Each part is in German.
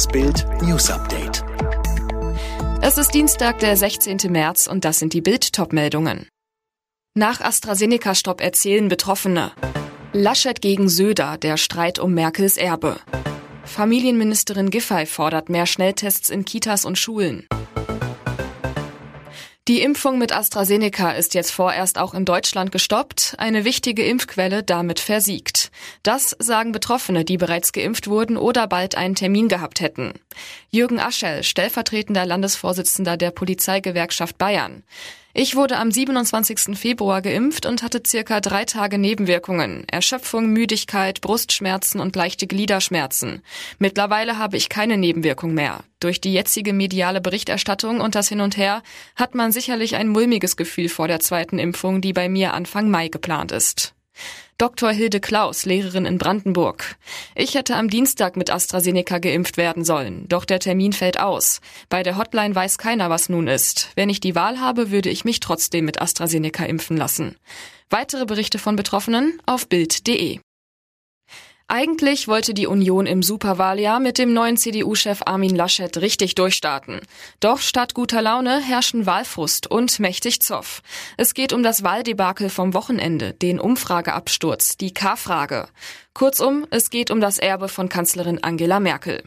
Das Bild News Update. Es ist Dienstag, der 16. März und das sind die Bild-Top-Meldungen. Nach AstraZeneca-Stopp erzählen Betroffene. Laschet gegen Söder, der Streit um Merkels Erbe. Familienministerin Giffey fordert mehr Schnelltests in Kitas und Schulen. Die Impfung mit AstraZeneca ist jetzt vorerst auch in Deutschland gestoppt, eine wichtige Impfquelle damit versiegt. Das sagen Betroffene, die bereits geimpft wurden oder bald einen Termin gehabt hätten. Jürgen Aschel, stellvertretender Landesvorsitzender der Polizeigewerkschaft Bayern. Ich wurde am 27. Februar geimpft und hatte circa drei Tage Nebenwirkungen. Erschöpfung, Müdigkeit, Brustschmerzen und leichte Gliederschmerzen. Mittlerweile habe ich keine Nebenwirkung mehr. Durch die jetzige mediale Berichterstattung und das Hin und Her hat man sicherlich ein mulmiges Gefühl vor der zweiten Impfung, die bei mir Anfang Mai geplant ist. Dr. Hilde Klaus, Lehrerin in Brandenburg. Ich hätte am Dienstag mit AstraZeneca geimpft werden sollen, doch der Termin fällt aus. Bei der Hotline weiß keiner, was nun ist. Wenn ich die Wahl habe, würde ich mich trotzdem mit AstraZeneca impfen lassen. Weitere Berichte von Betroffenen auf Bild.de. Eigentlich wollte die Union im Superwahljahr mit dem neuen CDU-Chef Armin Laschet richtig durchstarten. Doch statt guter Laune herrschen Wahlfrust und mächtig Zoff. Es geht um das Wahldebakel vom Wochenende, den Umfrageabsturz, die K-Frage. Kurzum, es geht um das Erbe von Kanzlerin Angela Merkel.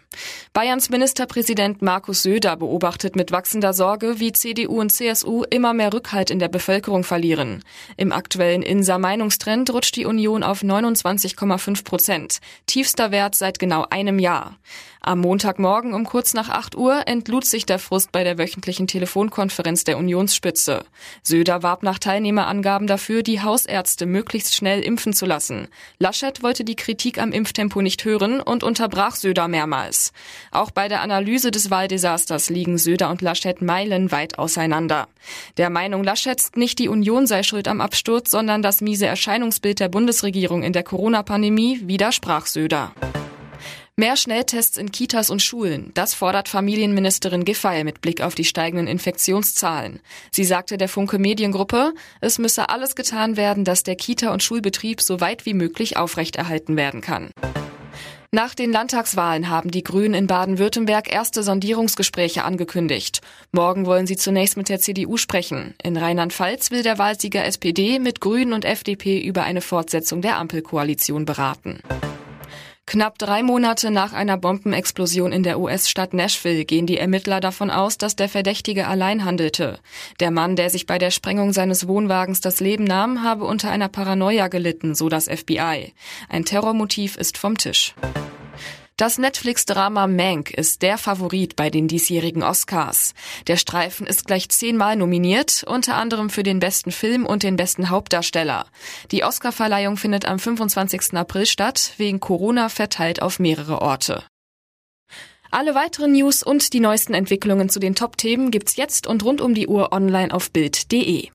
Bayerns Ministerpräsident Markus Söder beobachtet mit wachsender Sorge, wie CDU und CSU immer mehr Rückhalt in der Bevölkerung verlieren. Im aktuellen Inser Meinungstrend rutscht die Union auf 29,5 Prozent, tiefster Wert seit genau einem Jahr. Am Montagmorgen um kurz nach 8 Uhr entlud sich der Frust bei der wöchentlichen Telefonkonferenz der Unionsspitze. Söder warb nach Teilnehmerangaben dafür, die Hausärzte möglichst schnell impfen zu lassen. Laschet wollte die Kritik am Impftempo nicht hören und unterbrach Söder mehrmals. Auch bei der Analyse des Wahldesasters liegen Söder und Laschet meilenweit auseinander. Der Meinung Laschets, nicht die Union sei schuld am Absturz, sondern das miese Erscheinungsbild der Bundesregierung in der Corona-Pandemie, widersprach Söder. Mehr Schnelltests in Kitas und Schulen, das fordert Familienministerin Giffey mit Blick auf die steigenden Infektionszahlen. Sie sagte der Funke Mediengruppe, es müsse alles getan werden, dass der Kita- und Schulbetrieb so weit wie möglich aufrechterhalten werden kann. Nach den Landtagswahlen haben die Grünen in Baden-Württemberg erste Sondierungsgespräche angekündigt. Morgen wollen sie zunächst mit der CDU sprechen. In Rheinland-Pfalz will der Wahlsieger SPD mit Grünen und FDP über eine Fortsetzung der Ampelkoalition beraten. Knapp drei Monate nach einer Bombenexplosion in der US-Stadt Nashville gehen die Ermittler davon aus, dass der Verdächtige allein handelte. Der Mann, der sich bei der Sprengung seines Wohnwagens das Leben nahm, habe unter einer Paranoia gelitten, so das FBI. Ein Terrormotiv ist vom Tisch. Das Netflix-Drama Mank ist der Favorit bei den diesjährigen Oscars. Der Streifen ist gleich zehnmal nominiert, unter anderem für den besten Film und den besten Hauptdarsteller. Die Oscarverleihung findet am 25. April statt, wegen Corona verteilt auf mehrere Orte. Alle weiteren News und die neuesten Entwicklungen zu den Top-Themen gibt's jetzt und rund um die Uhr online auf Bild.de.